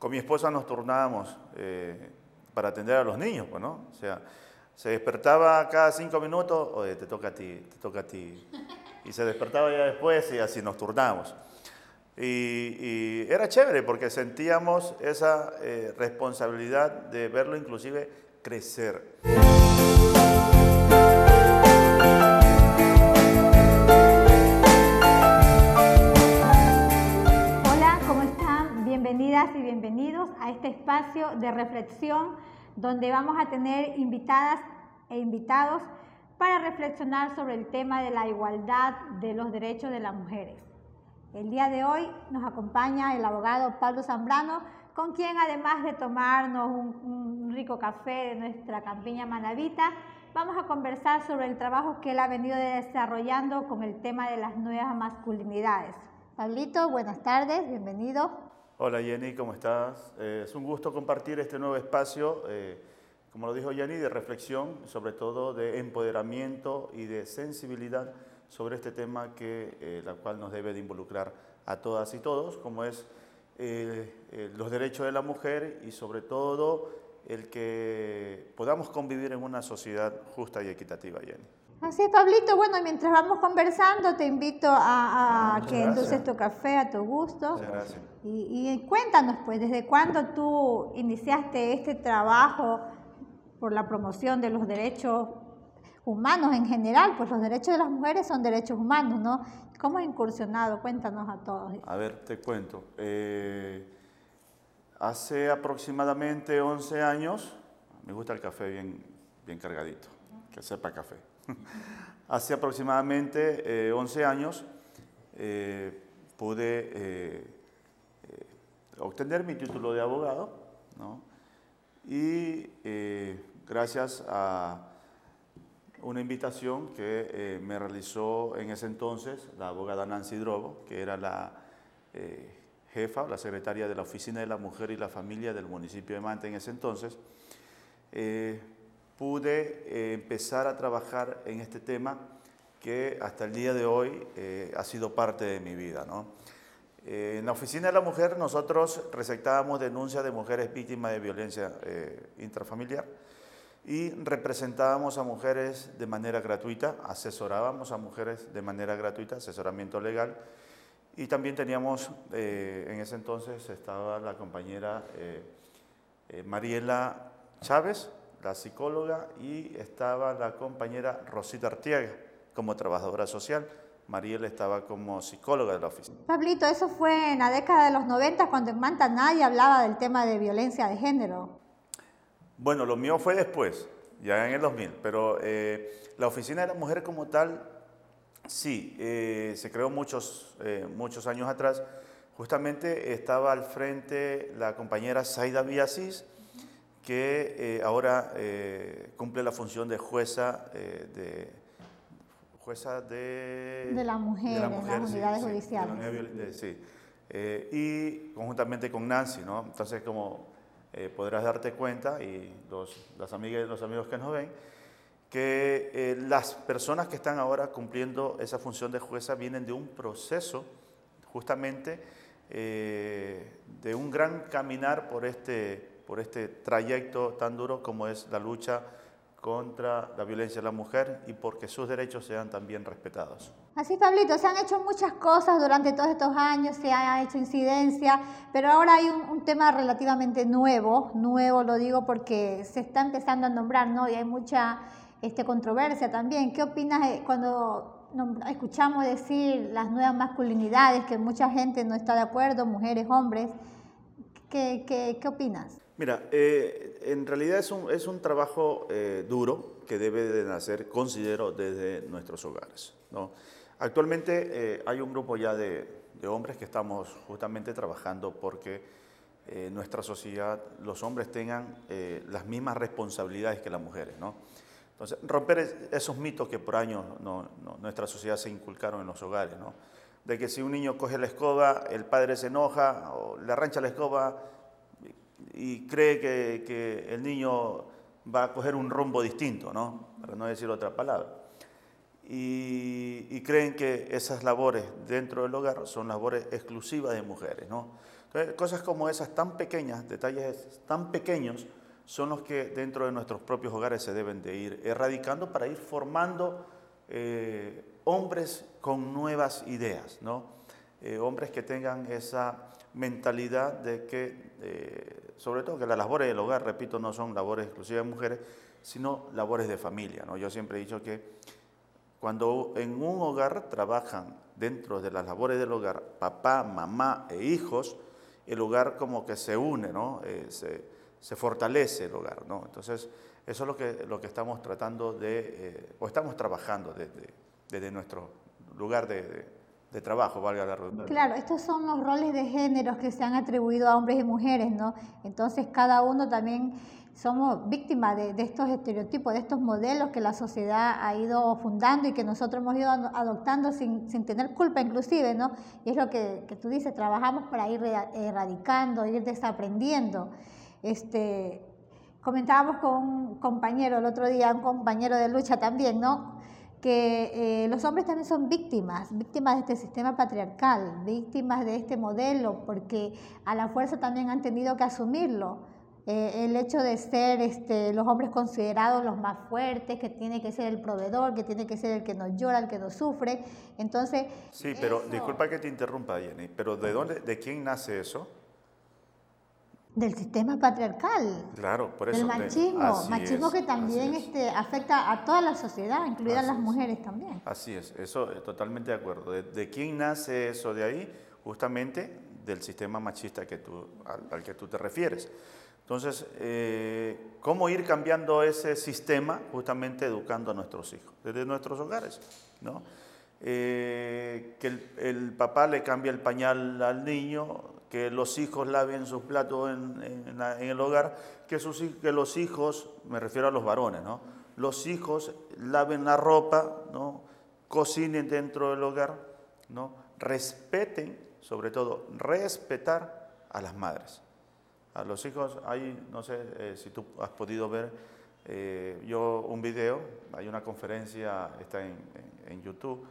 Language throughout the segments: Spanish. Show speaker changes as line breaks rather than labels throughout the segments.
con mi esposa nos turnábamos eh, para atender a los niños, pues, ¿no? O sea, se despertaba cada cinco minutos, oye, te toca a ti, te toca a ti. Y se despertaba ya después y así nos turnábamos. Y, era chévere porque sentíamos esa eh, responsabilidad de verlo inclusive crecer.
Este espacio de reflexión donde vamos a tener invitadas e invitados para reflexionar sobre el tema de la igualdad de los derechos de las mujeres. El día de hoy nos acompaña el abogado Pablo Zambrano, con quien además de tomarnos un, rico café de nuestra campiña Manavita, vamos a conversar sobre el trabajo que él ha venido desarrollando con el tema de las nuevas masculinidades. Pablito, buenas tardes, bienvenido.
Hola Jenny, ¿cómo estás? Eh, es un gusto compartir este nuevo espacio, eh, como lo dijo Jenny, de reflexión, sobre todo de empoderamiento y de sensibilidad sobre este tema que eh, la cual nos debe de involucrar a todas y todos, como es los derechos de la mujer y sobre todo el que podamos convivir en una sociedad justa y equitativa, Jenny.
Así es, Pablito. Bueno, mientras vamos conversando, te invito a, a que endulces tu café a tu gusto.
Muchas gracias.
Y, y, cuéntanos, pues, ¿desde cuándo tú iniciaste este trabajo por la promoción de los derechos humanos en general, pues los derechos de las mujeres son derechos humanos, ¿no? ¿Cómo has incursionado? Cuéntanos a todos.
A ver, te cuento. Eh, hace aproximadamente 11 años, me gusta el café bien, bien cargadito, que sepa café. hace aproximadamente 11 eh, años eh, pude obtener mi título de abogado. Y gracias a una invitación que eh, me realizó en ese entonces la abogada Nancy Drobo, que era la eh, jefa, la secretaria de la Oficina de la Mujer y la Familia del municipio de Manta en ese entonces. Eh, pude empezar a trabajar en este tema que hasta el día de hoy ha sido parte de mi vida. en la Oficina de la Mujer nosotros receptábamos denuncias de mujeres víctimas de violencia intrafamiliar y representábamos a mujeres de manera gratuita, asesorábamos a mujeres de manera gratuita, asesoramiento legal, y también teníamos, eh, en ese entonces estaba la compañera eh, eh, Mariela Chávez, la psicóloga, y estaba la compañera Rosita Artiaga como trabajadora social. Mariela estaba como psicóloga de la oficina.
Pablito, eso fue en la década de los 90 cuando en Manta nadie hablaba del tema de violencia de género.
Bueno, lo mío fue después, ya en el 2000, pero eh, la oficina de la mujer como tal, sí, eh, se creó muchos, eh, muchos años atrás. Justamente estaba al frente la compañera Zaida Villasís, que ahora cumple la función de jueza de jueza de,
de la mujer, en las unidades judiciales.
Sí, y conjuntamente con Nancy, ¿no? Entonces, como eh, podrás darte cuenta, y los, las amigas y los amigos que nos ven, que eh, las personas que están ahora cumpliendo esa función de jueza vienen de un proceso justamente eh, de un gran caminar por este, por este trayecto tan duro como es la lucha contra la violencia de la mujer y porque sus derechos sean también respetados.
Así, Pablito, se han hecho muchas cosas durante todos estos años, se ha hecho incidencia, pero ahora hay un, tema relativamente nuevo, nuevo lo digo porque se está empezando a nombrar, ¿no? Y hay mucha este, controversia también. ¿Qué opinas cuando escuchamos decir las nuevas masculinidades, que mucha gente no está de acuerdo, mujeres, hombres? ¿Qué, qué, qué opinas?
Mira, eh, en realidad es un, es un trabajo eh, duro que debe de nacer, considero, desde nuestros hogares. ¿no? Actualmente eh, hay un grupo ya de, de, hombres que estamos justamente trabajando porque nuestra sociedad, los hombres tengan las mismas responsabilidades que las mujeres. ¿no? Entonces, romper esos mitos que por años no, nuestra sociedad se inculcaron en los hogares, ¿no? de que si un niño coge la escoba, el padre se enoja o le arrancha la escoba, y cree que, el niño va a coger un rumbo distinto, ¿no? para no decir otra palabra. Y, creen que esas labores dentro del hogar son labores exclusivas de mujeres. ¿no? cosas como esas tan pequeñas, detalles tan pequeños, son los que dentro de nuestros propios hogares se deben de ir erradicando para ir formando eh, hombres con nuevas ideas, ¿no? Eh, hombres que tengan esa mentalidad de que, eh, sobre todo que las labores del hogar, repito, no son labores exclusivas de mujeres, sino labores de familia. ¿no? Yo siempre he dicho que cuando en un hogar trabajan dentro de las labores del hogar papá, mamá e hijos, el hogar como que se une, ¿no? Eh, se, fortalece el hogar. ¿no? Entonces, eso es lo que, lo que estamos tratando de, o estamos trabajando desde, desde nuestro lugar de de trabajo, valga la redundancia.
Claro, estos son los roles de géneros que se han atribuido a hombres y mujeres, ¿no? Entonces cada uno también somos víctimas de, estos estereotipos, de estos modelos que la sociedad ha ido fundando y que nosotros hemos ido adoptando sin, tener culpa inclusive, ¿no? Y es lo que, que, tú dices, trabajamos para ir erradicando, ir desaprendiendo. Este, comentábamos con un compañero el otro día, un compañero de lucha también, ¿no? Que eh, los hombres también son víctimas, víctimas de este sistema patriarcal, víctimas de este modelo, porque a la fuerza también han tenido que asumirlo. Eh, el hecho de ser este, los hombres considerados los más fuertes, que tiene que ser el proveedor, que tiene que ser el que nos llora, el que nos sufre. Entonces.
Sí, pero disculpa que te interrumpa, Jenny, pero ¿de dónde, de quién nace eso?
Del sistema patriarcal.
Claro, por eso.
Del machismo, machismo que también este, afecta a toda la sociedad, incluidas las mujeres también.
Así es, eso eh, totalmente de acuerdo. ¿De, quién nace eso de ahí? Justamente del sistema machista que tú, al, que tú te refieres. Entonces, eh, ¿cómo ir cambiando ese sistema? Justamente educando a nuestros hijos, desde nuestros hogares, ¿no? Eh, que el, el, papá le cambia el pañal al niño, que los hijos laven sus platos en, el hogar, que, los hijos, me refiero a los varones, ¿no? los hijos laven la ropa, ¿no? cocinen dentro del hogar, ¿no? respeten, sobre todo, respetar a las madres. A los hijos, hay, no sé eh, si tú has podido ver, eh, yo un video, hay una conferencia, está en, YouTube,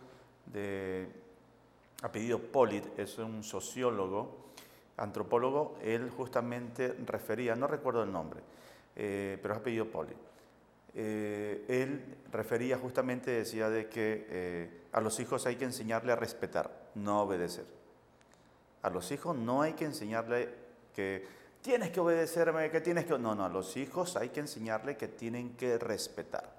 de, ha pedido Polit, es un sociólogo, antropólogo, él justamente refería, no recuerdo el nombre, eh, pero ha pedido Poli. Eh, él refería justamente, decía de que eh, a los hijos hay que enseñarle a respetar, no obedecer. A los hijos no hay que enseñarle que tienes que obedecerme, que tienes que... No, no, a los hijos hay que enseñarle que tienen que respetar.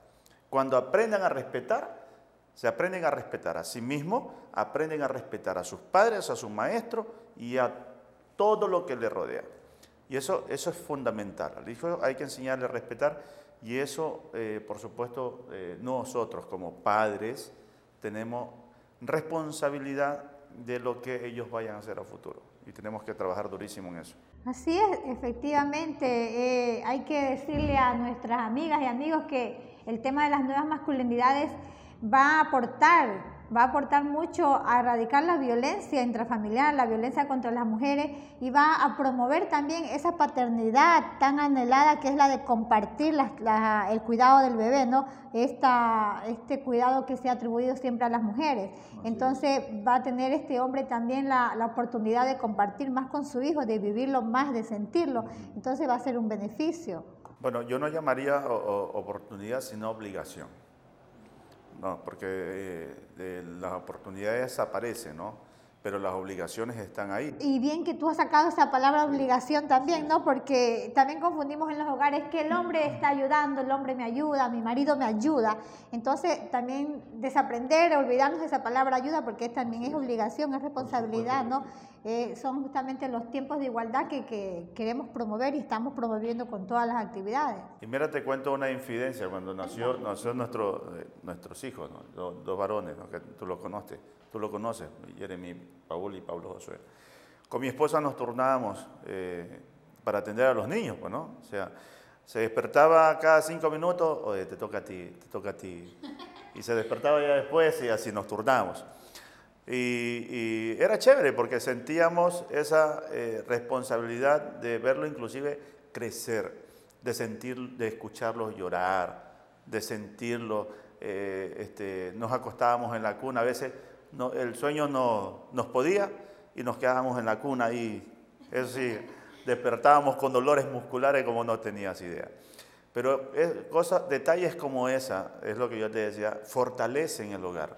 Cuando aprendan a respetar, se aprenden a respetar a sí mismos, aprenden a respetar a sus padres, a sus maestros y a todo lo que le rodea. Y eso, eso es fundamental. Al hijo hay que enseñarle a respetar y eso, eh, por supuesto, eh, nosotros como padres tenemos responsabilidad de lo que ellos vayan a hacer a futuro y tenemos que trabajar durísimo en eso.
Así es, efectivamente, eh, hay que decirle a nuestras amigas y amigos que el tema de las nuevas masculinidades va a aportar va a aportar mucho a erradicar la violencia intrafamiliar, la violencia contra las mujeres y va a promover también esa paternidad tan anhelada que es la de compartir el cuidado del bebé, ¿no? Esta, este cuidado que se ha atribuido siempre a las mujeres. Entonces va a tener este hombre también la, la oportunidad de compartir más con su hijo, de vivirlo más, de sentirlo. Entonces va a ser un beneficio.
Bueno, yo no llamaría oportunidad, sino obligación. No, porque eh, las oportunidades aparecen, ¿no? Pero las obligaciones están ahí.
Y bien que tú has sacado esa palabra obligación también, ¿no? Porque también confundimos en los hogares que el hombre está ayudando, el hombre me ayuda, mi marido me ayuda. Entonces también desaprender, olvidarnos de esa palabra ayuda, porque también es obligación, es responsabilidad, ¿no? Eh, son justamente los tiempos de igualdad que, queremos promover y estamos promoviendo con todas las actividades.
Y mira, te cuento una infidencia. Cuando nació, nació nuestro, eh, nuestros hijos, dos, varones, que tú los conoces, tú lo conoces, Jeremy, Paul y Pablo Josué. Con mi esposa nos turnábamos eh, para atender a los niños, pues, ¿no? O sea, se despertaba cada cinco minutos, oye, te toca a ti, te toca a ti. Y se despertaba ya después y así nos turnábamos. Y, era chévere porque sentíamos esa eh, responsabilidad de verlo inclusive crecer, de sentir, de escucharlo llorar, de sentirlo. Eh, este, nos acostábamos en la cuna, a veces el sueño no, nos podía y nos quedábamos en la cuna ahí Eso sí, despertábamos con dolores musculares como no tenías idea. Pero es, cosas, detalles como esa, es lo que yo te decía, fortalecen el hogar,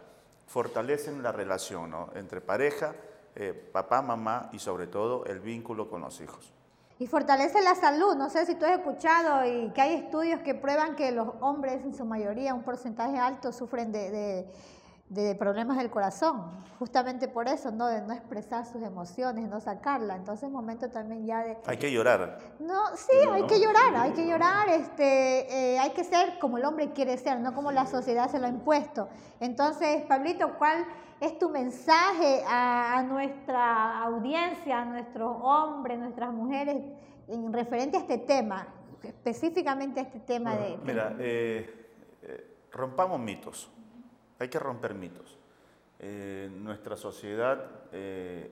fortalecen la relación ¿no? entre pareja, eh, papá, mamá y sobre todo el vínculo con los hijos.
Y fortalece la salud. No sé si tú has escuchado y que hay estudios que prueban que los hombres en su mayoría, un porcentaje alto, sufren de de problemas del corazón, justamente por eso, ¿no? De no expresar sus emociones, no sacarla. Entonces, momento también ya de...
Hay que llorar.
No, sí, hay que llorar, hay que llorar, este, eh, hay que ser como el hombre quiere ser, no como la sociedad se lo ha impuesto. Entonces, Pablito, ¿cuál es tu mensaje a, nuestra audiencia, a nuestros hombres, nuestras mujeres, en referente a este tema, específicamente a este tema de...
Mira, eh, eh, rompamos mitos. Hay que romper mitos. Eh, nuestra sociedad eh,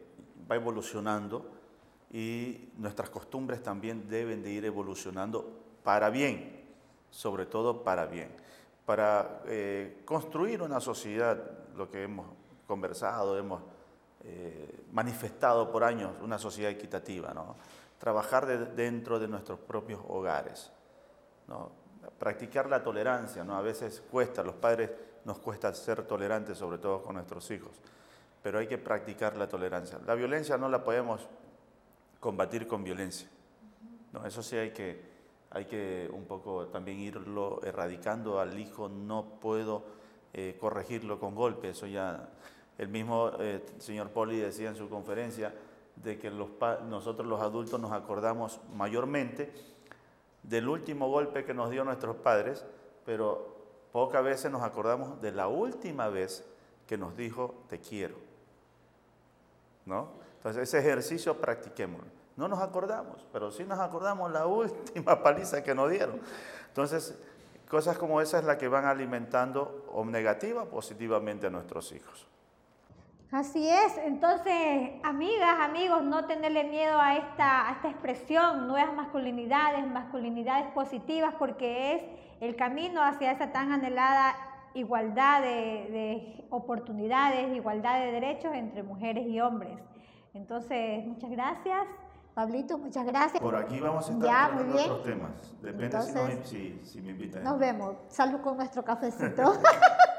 va evolucionando y nuestras costumbres también deben de ir evolucionando para bien, sobre todo para bien, para eh, construir una sociedad, lo que hemos conversado, hemos manifestado por años, una sociedad equitativa, ¿no? trabajar dentro de nuestros propios hogares, ¿no? practicar la tolerancia, ¿no? a veces cuesta, los padres nos cuesta ser tolerantes, sobre todo con nuestros hijos, pero hay que practicar la tolerancia. La violencia no la podemos combatir con violencia, ¿no? eso sí hay que, hay que un poco también irlo erradicando al hijo, no puedo eh, corregirlo con golpes, eso ya el mismo eh, señor Poli decía en su conferencia de que nosotros los adultos nos acordamos mayormente del último golpe que nos dio nuestros padres, pero Pocas veces nos acordamos de la última vez que nos dijo te quiero. ¿No? Entonces ese ejercicio practiquémoslo. No nos acordamos, pero sí nos acordamos la última paliza que nos dieron. Entonces, cosas como esas es la que van alimentando o negativa o positivamente a nuestros hijos.
Así es, entonces, amigas, amigos, no tenerle miedo a esta, a esta expresión, nuevas masculinidades, masculinidades positivas, porque es el camino hacia esa tan anhelada igualdad de, oportunidades, igualdad de derechos entre mujeres y hombres. Entonces, muchas gracias. Pablito, muchas gracias.
Por aquí vamos a estar ya, muy bien. otros temas. Depende si, si, si me invitan.
Nos vemos. Salud con nuestro cafecito.